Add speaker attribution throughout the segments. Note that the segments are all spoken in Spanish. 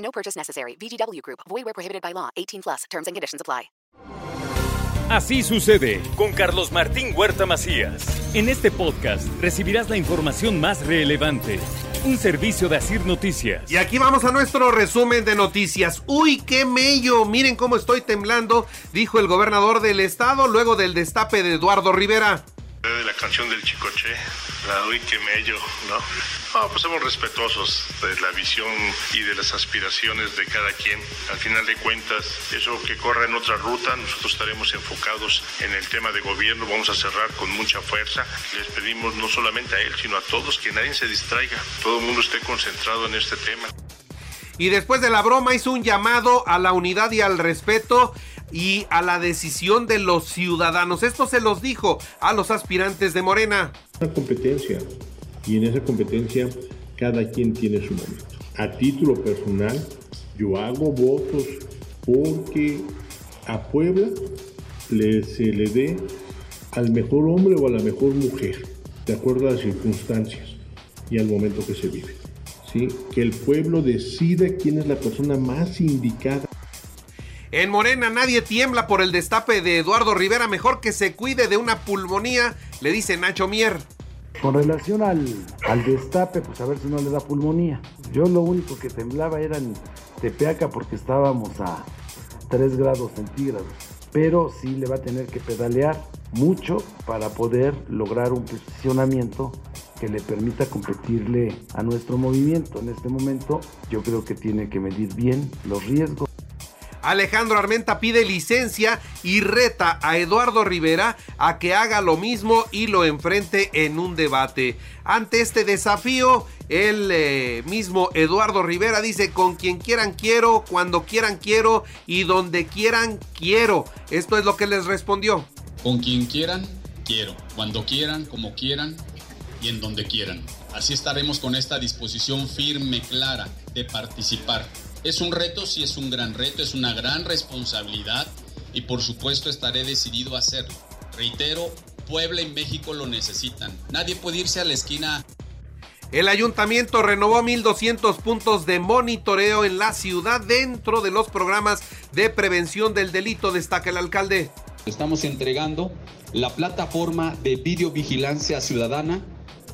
Speaker 1: No purchase necessary. VGW Group. Void where prohibited by law. 18 plus. Terms and conditions apply.
Speaker 2: Así sucede con Carlos Martín Huerta Macías. En este podcast recibirás la información más relevante. Un servicio de Asir Noticias.
Speaker 3: Y aquí vamos a nuestro resumen de noticias. Uy, qué mello. Miren cómo estoy temblando, dijo el gobernador del estado luego del destape de Eduardo Rivera
Speaker 4: de la canción del Chicoche, la uy que mello, ¿no? No, pues somos respetuosos de la visión y de las aspiraciones de cada quien. Al final de cuentas, eso que corra en otra ruta, nosotros estaremos enfocados en el tema de gobierno, vamos a cerrar con mucha fuerza. Les pedimos no solamente a él, sino a todos que nadie se distraiga, todo el mundo esté concentrado en este tema.
Speaker 3: Y después de la broma hizo un llamado a la unidad y al respeto y a la decisión de los ciudadanos. Esto se los dijo a los aspirantes de Morena.
Speaker 5: Una competencia y en esa competencia cada quien tiene su momento. A título personal, yo hago votos porque a Puebla le, se le dé al mejor hombre o a la mejor mujer, de acuerdo a las circunstancias y al momento que se vive. ¿sí? Que el pueblo decida quién es la persona más indicada
Speaker 3: en Morena nadie tiembla por el destape de Eduardo Rivera, mejor que se cuide de una pulmonía, le dice Nacho Mier.
Speaker 6: Con relación al, al destape, pues a ver si no le da pulmonía. Yo lo único que temblaba era en Tepeaca porque estábamos a 3 grados centígrados. Pero sí le va a tener que pedalear mucho para poder lograr un posicionamiento que le permita competirle a nuestro movimiento. En este momento yo creo que tiene que medir bien los riesgos.
Speaker 3: Alejandro Armenta pide licencia y reta a Eduardo Rivera a que haga lo mismo y lo enfrente en un debate. Ante este desafío, el eh, mismo Eduardo Rivera dice, con quien quieran quiero, cuando quieran quiero y donde quieran quiero. Esto es lo que les respondió.
Speaker 7: Con quien quieran, quiero. Cuando quieran, como quieran y en donde quieran. Así estaremos con esta disposición firme, clara, de participar es un reto, sí es un gran reto, es una gran responsabilidad y por supuesto estaré decidido a hacerlo. Reitero, Puebla y México lo necesitan. Nadie puede irse a la esquina.
Speaker 3: El ayuntamiento renovó 1.200 puntos de monitoreo en la ciudad dentro de los programas de prevención del delito, destaca el alcalde.
Speaker 7: Estamos entregando la plataforma de videovigilancia ciudadana,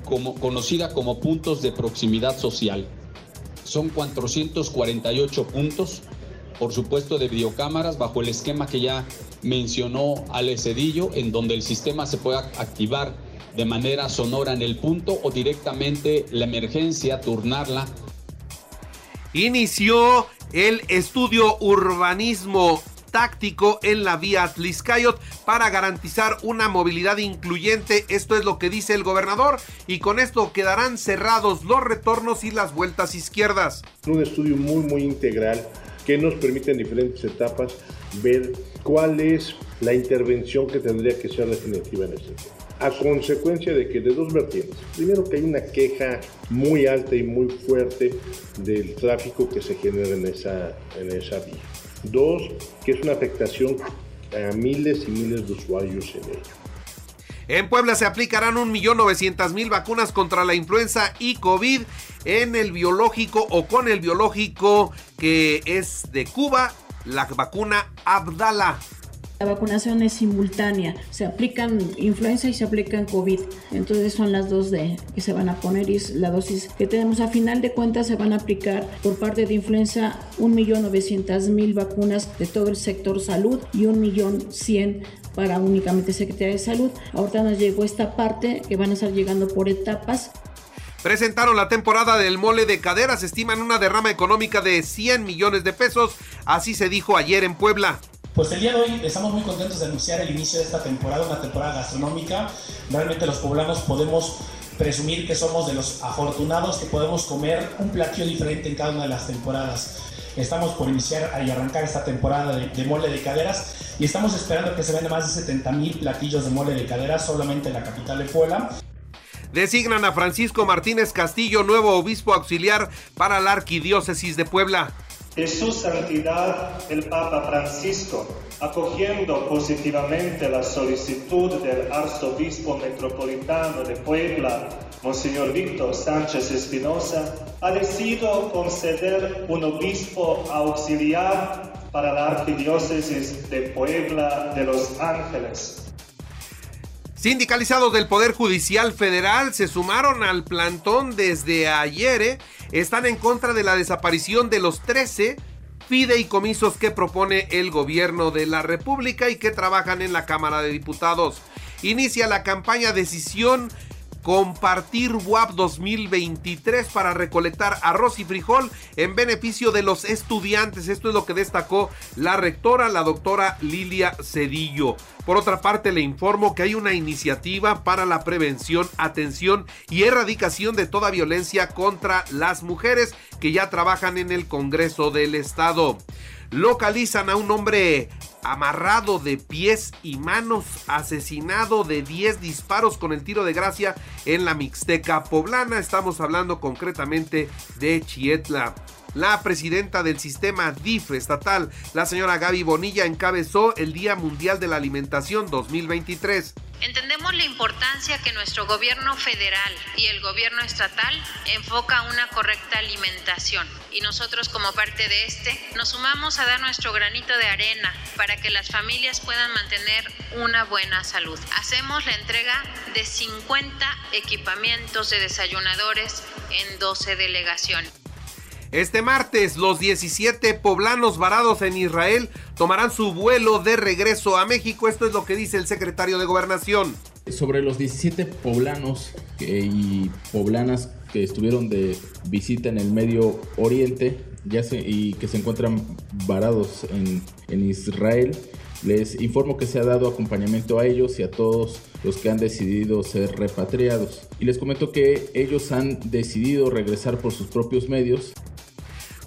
Speaker 7: como, conocida como puntos de proximidad social. Son 448 puntos, por supuesto, de videocámaras bajo el esquema que ya mencionó Ale Cedillo, en donde el sistema se pueda activar de manera sonora en el punto o directamente la emergencia, turnarla.
Speaker 3: Inició el estudio urbanismo táctico en la vía Atliscayot para garantizar una movilidad incluyente. Esto es lo que dice el gobernador y con esto quedarán cerrados los retornos y las vueltas izquierdas.
Speaker 5: Un estudio muy muy integral que nos permite en diferentes etapas ver cuál es la intervención que tendría que ser definitiva en este tema. A consecuencia de que de dos vertientes. Primero que hay una queja muy alta y muy fuerte del tráfico que se genera en esa, en esa vía. Dos, que es una afectación a miles y miles de usuarios en ello.
Speaker 3: En Puebla se aplicarán 1.900.000 vacunas contra la influenza y COVID en el biológico o con el biológico que es de Cuba, la vacuna Abdala.
Speaker 8: La vacunación es simultánea, se aplican influenza y se aplican COVID. Entonces son las dos de que se van a poner y la dosis que tenemos. A final de cuentas se van a aplicar por parte de influenza 1.900.000 vacunas de todo el sector salud y 1.100.000 para únicamente Secretaría de Salud. Ahorita nos llegó esta parte que van a estar llegando por etapas.
Speaker 3: Presentaron la temporada del mole de caderas, estiman una derrama económica de 100 millones de pesos, así se dijo ayer en Puebla.
Speaker 9: Pues el día de hoy estamos muy contentos de anunciar el inicio de esta temporada, una temporada gastronómica. Realmente los poblanos podemos presumir que somos de los afortunados que podemos comer un platillo diferente en cada una de las temporadas. Estamos por iniciar y arrancar esta temporada de, mole de caderas y estamos esperando que se vendan más de 70 mil platillos de mole de caderas solamente en la capital de Puebla.
Speaker 3: Designan a Francisco Martínez Castillo nuevo obispo auxiliar para la arquidiócesis de Puebla.
Speaker 10: De su santidad el Papa Francisco, acogiendo positivamente la solicitud del arzobispo metropolitano de Puebla, Monseñor Víctor Sánchez Espinosa, ha decidido conceder un obispo auxiliar para la arquidiócesis de Puebla de Los Ángeles.
Speaker 3: Sindicalizados del Poder Judicial Federal se sumaron al plantón desde ayer. ¿eh? Están en contra de la desaparición de los 13 fideicomisos que propone el gobierno de la República y que trabajan en la Cámara de Diputados. Inicia la campaña Decisión compartir WAP 2023 para recolectar arroz y frijol en beneficio de los estudiantes. Esto es lo que destacó la rectora, la doctora Lilia Cedillo. Por otra parte, le informo que hay una iniciativa para la prevención, atención y erradicación de toda violencia contra las mujeres que ya trabajan en el Congreso del Estado. Localizan a un hombre amarrado de pies y manos, asesinado de 10 disparos con el tiro de gracia en la Mixteca poblana. Estamos hablando concretamente de Chietla. La presidenta del sistema DIF estatal, la señora Gaby Bonilla, encabezó el Día Mundial de la Alimentación 2023.
Speaker 11: Entendemos la importancia que nuestro gobierno federal y el gobierno estatal enfoca una correcta alimentación y nosotros como parte de este nos sumamos a dar nuestro granito de arena para que las familias puedan mantener una buena salud. Hacemos la entrega de 50 equipamientos de desayunadores en 12 delegaciones.
Speaker 3: Este martes, los 17 poblanos varados en Israel tomarán su vuelo de regreso a México. Esto es lo que dice el secretario de Gobernación.
Speaker 12: Sobre los 17 poblanos y poblanas que estuvieron de visita en el Medio Oriente ya y que se encuentran varados en, en Israel, les informo que se ha dado acompañamiento a ellos y a todos los que han decidido ser repatriados. Y les comento que ellos han decidido regresar por sus propios medios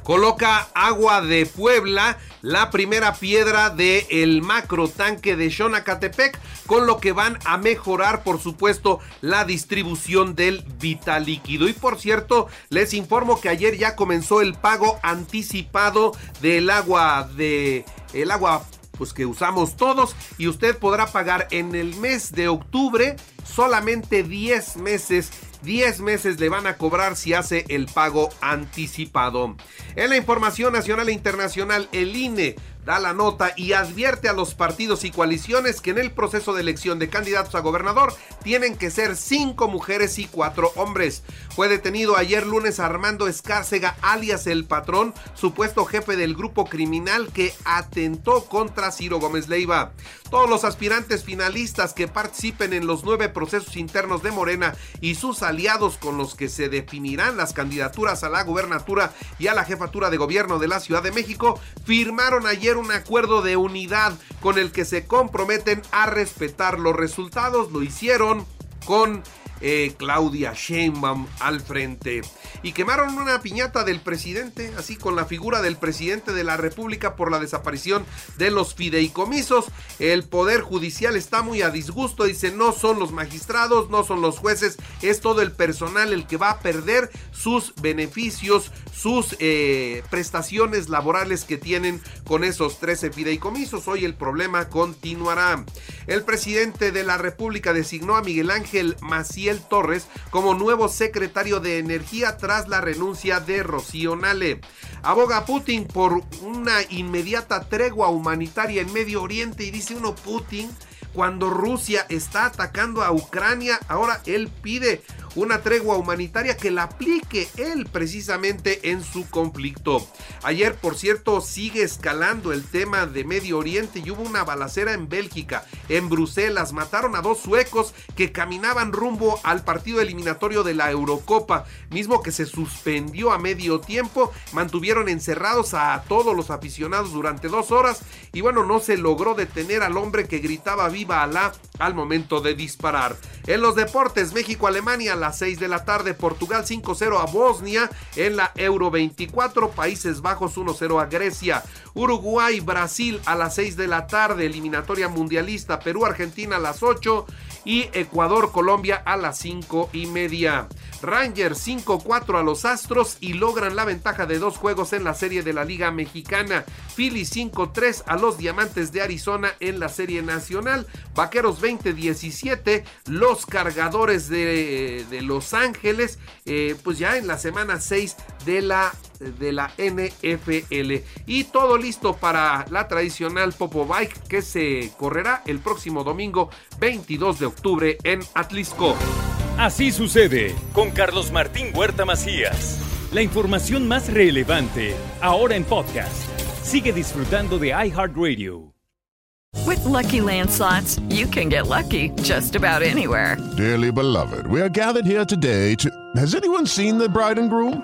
Speaker 3: coloca Agua de Puebla la primera piedra del el macro tanque de Xonacatepec, con lo que van a mejorar, por supuesto, la distribución del vital líquido. Y por cierto, les informo que ayer ya comenzó el pago anticipado del agua de el agua pues que usamos todos y usted podrá pagar en el mes de octubre solamente 10 meses 10 meses le van a cobrar si hace el pago anticipado. En la información nacional e internacional, el INE da la nota y advierte a los partidos y coaliciones que en el proceso de elección de candidatos a gobernador tienen que ser cinco mujeres y cuatro hombres. Fue detenido ayer lunes Armando Escárcega, alias el patrón, supuesto jefe del grupo criminal que atentó contra Ciro Gómez Leiva. Todos los aspirantes finalistas que participen en los nueve procesos internos de Morena y sus aliados con los que se definirán las candidaturas a la gubernatura y a la jefatura de gobierno de la Ciudad de México firmaron ayer un acuerdo de unidad con el que se comprometen a respetar los resultados. Lo hicieron con eh, Claudia Sheinbaum al frente. Y quemaron una piñata del presidente, así con la figura del presidente de la República por la desaparición de los fideicomisos. El Poder Judicial está muy a disgusto, dice, no son los magistrados, no son los jueces, es todo el personal el que va a perder sus beneficios, sus eh, prestaciones laborales que tienen con esos 13 fideicomisos. Hoy el problema continuará. El presidente de la República designó a Miguel Ángel Torres como nuevo secretario de Energía tras la renuncia de Rocío Nale. Aboga Putin por una inmediata tregua humanitaria en Medio Oriente y dice uno Putin cuando Rusia está atacando a Ucrania, ahora él pide una tregua humanitaria que la aplique él precisamente en su conflicto. Ayer, por cierto, sigue escalando el tema de Medio Oriente y hubo una balacera en Bélgica, en Bruselas, mataron a dos suecos que caminaban rumbo al partido eliminatorio de la Eurocopa, mismo que se suspendió a medio tiempo, mantuvieron encerrados a todos los aficionados durante dos horas y bueno, no se logró detener al hombre que gritaba viva Alá al momento de disparar. En los deportes, México-Alemania a las 6 de la tarde, Portugal 5-0 a Bosnia en la Euro 24, Países Bajos 1-0 a Grecia, Uruguay-Brasil a las 6 de la tarde, eliminatoria mundialista, Perú-Argentina a las 8 y Ecuador-Colombia a las 5 y media. Rangers 5-4 a los Astros y logran la ventaja de dos juegos en la serie de la Liga Mexicana. Philly 5-3 a los Diamantes de Arizona en la serie nacional. Vaqueros 20-17, los cargadores de, de Los Ángeles, eh, pues ya en la semana 6 de la de la NFL. Y todo listo para la tradicional Popo Bike que se correrá el próximo domingo 22 de octubre en Atlisco.
Speaker 2: Así sucede con Carlos Martín Huerta Macías. La información más relevante ahora en podcast. Sigue disfrutando de iHeartRadio.
Speaker 13: With lucky landslots, you can get lucky just about anywhere.
Speaker 14: Dearly beloved, we are gathered here today to. Has anyone seen the bride and groom?